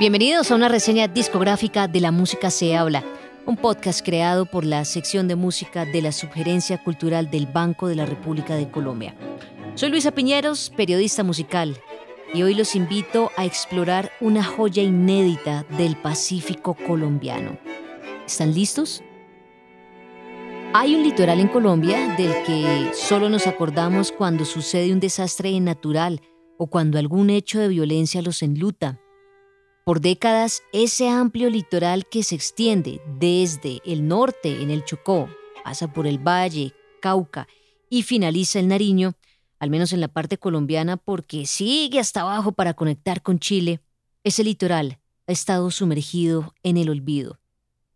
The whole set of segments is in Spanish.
Bienvenidos a una reseña discográfica de La Música se habla, un podcast creado por la sección de música de la Subgerencia Cultural del Banco de la República de Colombia. Soy Luisa Piñeros, periodista musical, y hoy los invito a explorar una joya inédita del Pacífico colombiano. ¿Están listos? Hay un litoral en Colombia del que solo nos acordamos cuando sucede un desastre natural o cuando algún hecho de violencia los enluta. Por décadas, ese amplio litoral que se extiende desde el norte en el Chocó, pasa por el Valle, Cauca y finaliza el Nariño, al menos en la parte colombiana porque sigue hasta abajo para conectar con Chile, ese litoral ha estado sumergido en el olvido.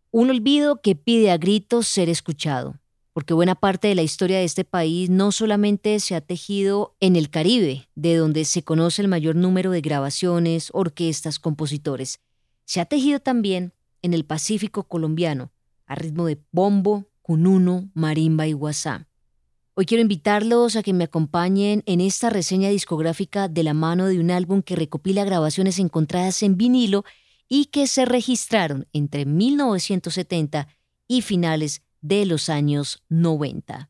Un olvido que pide a gritos ser escuchado porque buena parte de la historia de este país no solamente se ha tejido en el Caribe, de donde se conoce el mayor número de grabaciones, orquestas, compositores, se ha tejido también en el Pacífico colombiano, a ritmo de bombo, cununo, marimba y guasá. Hoy quiero invitarlos a que me acompañen en esta reseña discográfica de la mano de un álbum que recopila grabaciones encontradas en vinilo y que se registraron entre 1970 y finales de los años 90.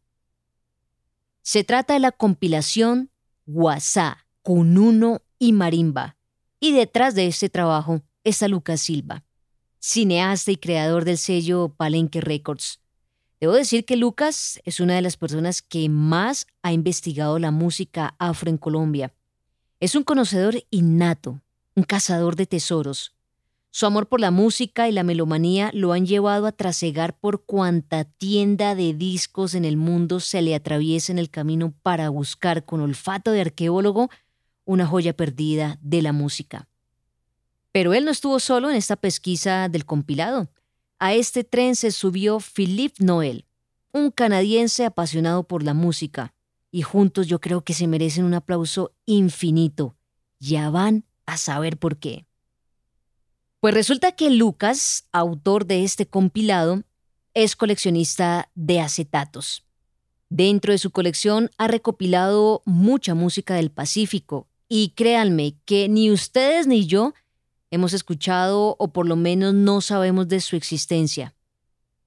Se trata de la compilación Guasá, Cununo y Marimba, y detrás de este trabajo está Lucas Silva, cineasta y creador del sello Palenque Records. Debo decir que Lucas es una de las personas que más ha investigado la música afro en Colombia. Es un conocedor innato, un cazador de tesoros, su amor por la música y la melomanía lo han llevado a trasegar por cuanta tienda de discos en el mundo se le atraviesa en el camino para buscar con olfato de arqueólogo una joya perdida de la música. Pero él no estuvo solo en esta pesquisa del compilado. A este tren se subió Philippe Noel, un canadiense apasionado por la música, y juntos yo creo que se merecen un aplauso infinito. Ya van a saber por qué. Pues resulta que Lucas, autor de este compilado, es coleccionista de acetatos. Dentro de su colección ha recopilado mucha música del Pacífico y créanme que ni ustedes ni yo hemos escuchado o por lo menos no sabemos de su existencia.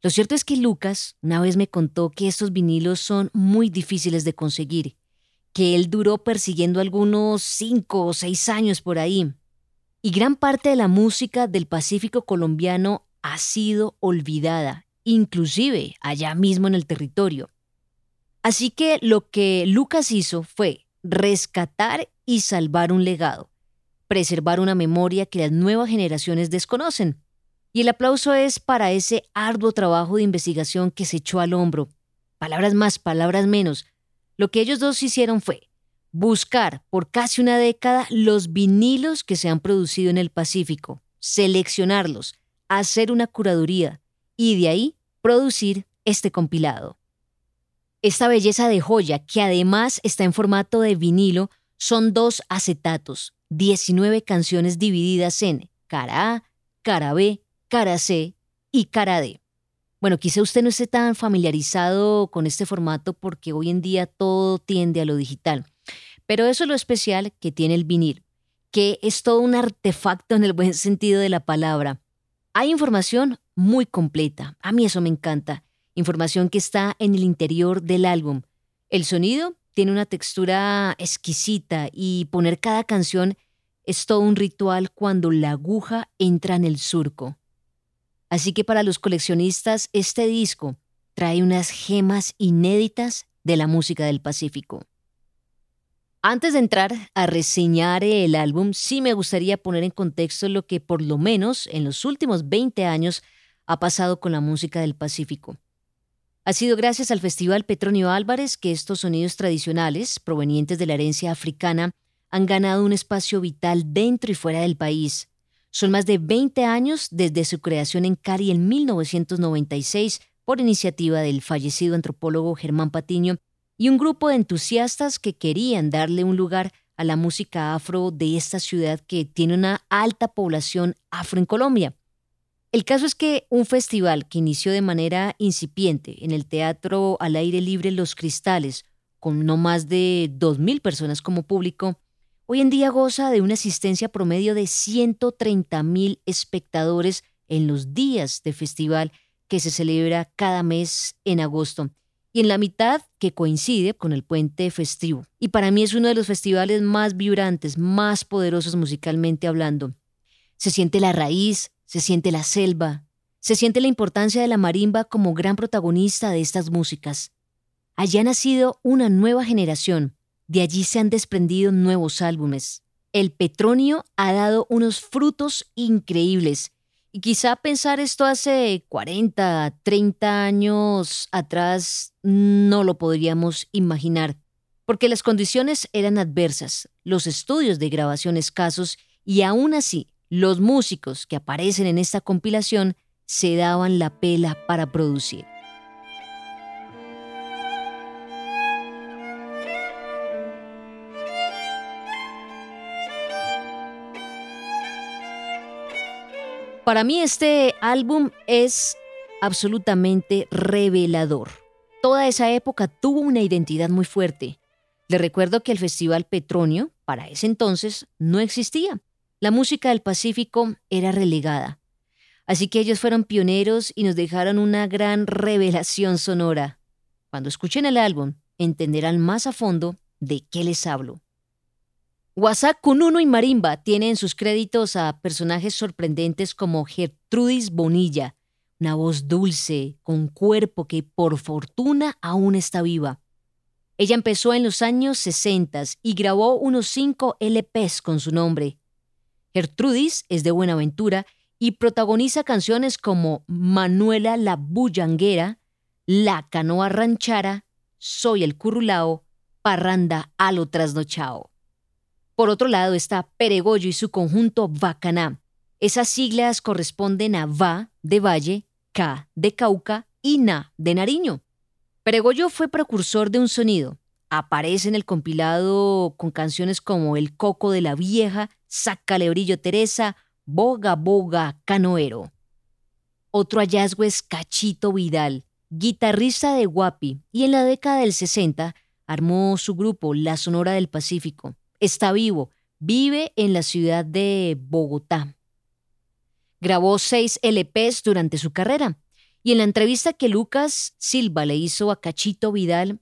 Lo cierto es que Lucas una vez me contó que estos vinilos son muy difíciles de conseguir, que él duró persiguiendo algunos cinco o seis años por ahí, y gran parte de la música del Pacífico colombiano ha sido olvidada, inclusive allá mismo en el territorio. Así que lo que Lucas hizo fue rescatar y salvar un legado, preservar una memoria que las nuevas generaciones desconocen. Y el aplauso es para ese arduo trabajo de investigación que se echó al hombro. Palabras más, palabras menos. Lo que ellos dos hicieron fue buscar por casi una década los vinilos que se han producido en el Pacífico, seleccionarlos, hacer una curaduría y de ahí producir este compilado. Esta belleza de joya, que además está en formato de vinilo, son dos acetatos, 19 canciones divididas en cara A, cara B, cara C y cara D. Bueno, quizá usted no esté tan familiarizado con este formato porque hoy en día todo tiende a lo digital. Pero eso es lo especial que tiene el vinil, que es todo un artefacto en el buen sentido de la palabra. Hay información muy completa, a mí eso me encanta, información que está en el interior del álbum. El sonido tiene una textura exquisita y poner cada canción es todo un ritual cuando la aguja entra en el surco. Así que para los coleccionistas este disco trae unas gemas inéditas de la música del Pacífico. Antes de entrar a reseñar el álbum, sí me gustaría poner en contexto lo que por lo menos en los últimos 20 años ha pasado con la música del Pacífico. Ha sido gracias al Festival Petronio Álvarez que estos sonidos tradicionales, provenientes de la herencia africana, han ganado un espacio vital dentro y fuera del país. Son más de 20 años desde su creación en Cari en 1996 por iniciativa del fallecido antropólogo Germán Patiño y un grupo de entusiastas que querían darle un lugar a la música afro de esta ciudad que tiene una alta población afro en Colombia. El caso es que un festival que inició de manera incipiente en el Teatro al Aire Libre Los Cristales, con no más de 2.000 personas como público, hoy en día goza de una asistencia promedio de 130 mil espectadores en los días de festival que se celebra cada mes en agosto y en la mitad que coincide con el puente festivo. Y para mí es uno de los festivales más vibrantes, más poderosos musicalmente hablando. Se siente la raíz, se siente la selva, se siente la importancia de la marimba como gran protagonista de estas músicas. Allí ha nacido una nueva generación, de allí se han desprendido nuevos álbumes. El Petronio ha dado unos frutos increíbles y quizá pensar esto hace 40, 30 años atrás no lo podríamos imaginar, porque las condiciones eran adversas, los estudios de grabación escasos y aún así los músicos que aparecen en esta compilación se daban la pela para producir. Para mí este álbum es absolutamente revelador. Toda esa época tuvo una identidad muy fuerte. Le recuerdo que el Festival Petronio, para ese entonces, no existía. La música del Pacífico era relegada. Así que ellos fueron pioneros y nos dejaron una gran revelación sonora. Cuando escuchen el álbum, entenderán más a fondo de qué les hablo. WhatsApp Kununo y Marimba tienen en sus créditos a personajes sorprendentes como Gertrudis Bonilla, una voz dulce, con cuerpo que por fortuna aún está viva. Ella empezó en los años 60 y grabó unos 5 LPs con su nombre. Gertrudis es de Buenaventura y protagoniza canciones como Manuela la Bullanguera, La Canoa Ranchara, Soy el Currulao, Parranda a lo Trasnochao. Por otro lado está Peregollo y su conjunto Bacaná. Esas siglas corresponden a Va de Valle, Ca de Cauca y Na de Nariño. Peregollo fue precursor de un sonido. Aparece en el compilado con canciones como El Coco de la Vieja, Sácale Brillo Teresa, Boga Boga Canoero. Otro hallazgo es Cachito Vidal, guitarrista de Guapi, y en la década del 60 armó su grupo La Sonora del Pacífico está vivo, vive en la ciudad de Bogotá. Grabó seis LPs durante su carrera y en la entrevista que Lucas Silva le hizo a Cachito Vidal,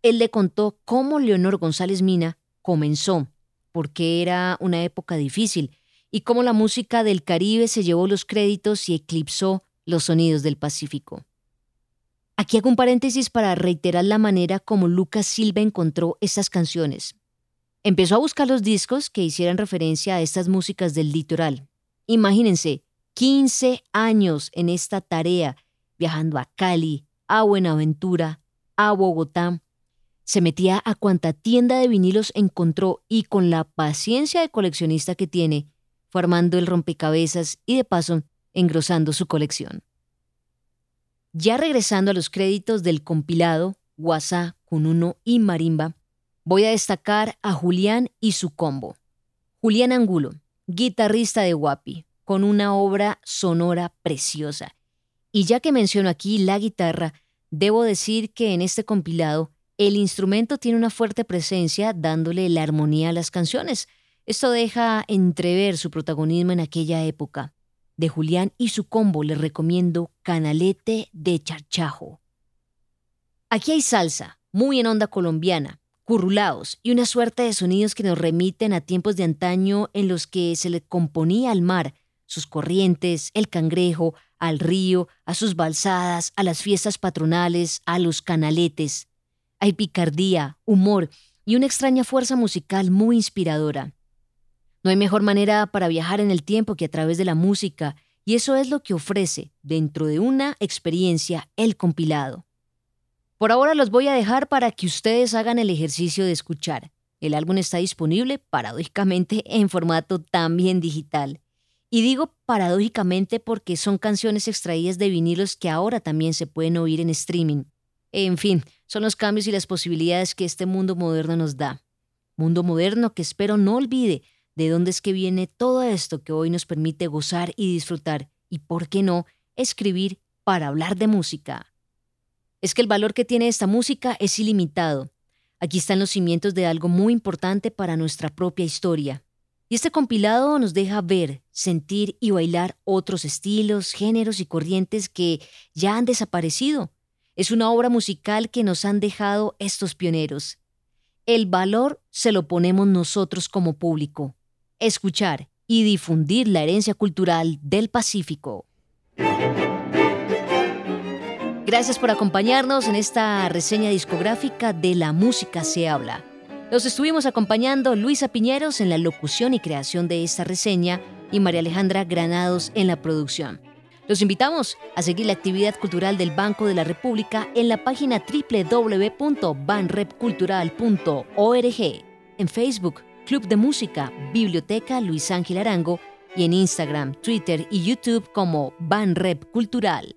él le contó cómo Leonor González Mina comenzó, porque era una época difícil, y cómo la música del Caribe se llevó los créditos y eclipsó los sonidos del Pacífico. Aquí hago un paréntesis para reiterar la manera como Lucas Silva encontró estas canciones. Empezó a buscar los discos que hicieran referencia a estas músicas del litoral. Imagínense, 15 años en esta tarea, viajando a Cali, a Buenaventura, a Bogotá. Se metía a cuanta tienda de vinilos encontró y con la paciencia de coleccionista que tiene, fue armando el rompecabezas y de paso engrosando su colección. Ya regresando a los créditos del compilado, Guasá, Cununo y Marimba, voy a destacar a Julián y su combo. Julián Angulo, guitarrista de Guapi, con una obra sonora preciosa. Y ya que menciono aquí la guitarra, debo decir que en este compilado el instrumento tiene una fuerte presencia dándole la armonía a las canciones. Esto deja entrever su protagonismo en aquella época. De Julián y su combo les recomiendo Canalete de Charchajo. Aquí hay salsa, muy en onda colombiana, y una suerte de sonidos que nos remiten a tiempos de antaño en los que se le componía al mar, sus corrientes, el cangrejo, al río, a sus balsadas, a las fiestas patronales, a los canaletes. Hay picardía, humor y una extraña fuerza musical muy inspiradora. No hay mejor manera para viajar en el tiempo que a través de la música, y eso es lo que ofrece, dentro de una experiencia, el compilado. Por ahora los voy a dejar para que ustedes hagan el ejercicio de escuchar. El álbum está disponible, paradójicamente, en formato también digital. Y digo paradójicamente porque son canciones extraídas de vinilos que ahora también se pueden oír en streaming. En fin, son los cambios y las posibilidades que este mundo moderno nos da. Mundo moderno que espero no olvide de dónde es que viene todo esto que hoy nos permite gozar y disfrutar y, por qué no, escribir para hablar de música es que el valor que tiene esta música es ilimitado. Aquí están los cimientos de algo muy importante para nuestra propia historia. Y este compilado nos deja ver, sentir y bailar otros estilos, géneros y corrientes que ya han desaparecido. Es una obra musical que nos han dejado estos pioneros. El valor se lo ponemos nosotros como público. Escuchar y difundir la herencia cultural del Pacífico. Gracias por acompañarnos en esta reseña discográfica de La Música se habla. Los estuvimos acompañando Luisa Piñeros en la locución y creación de esta reseña y María Alejandra Granados en la producción. Los invitamos a seguir la actividad cultural del Banco de la República en la página www.banrepcultural.org, en Facebook, Club de Música, Biblioteca Luis Ángel Arango y en Instagram, Twitter y YouTube como Banrep Cultural.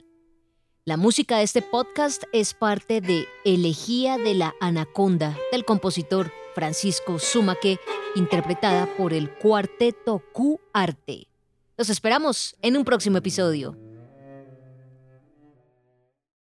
La música de este podcast es parte de Elegía de la Anaconda del compositor Francisco Sumaque, interpretada por el Cuarteto Q Arte. Los esperamos en un próximo episodio.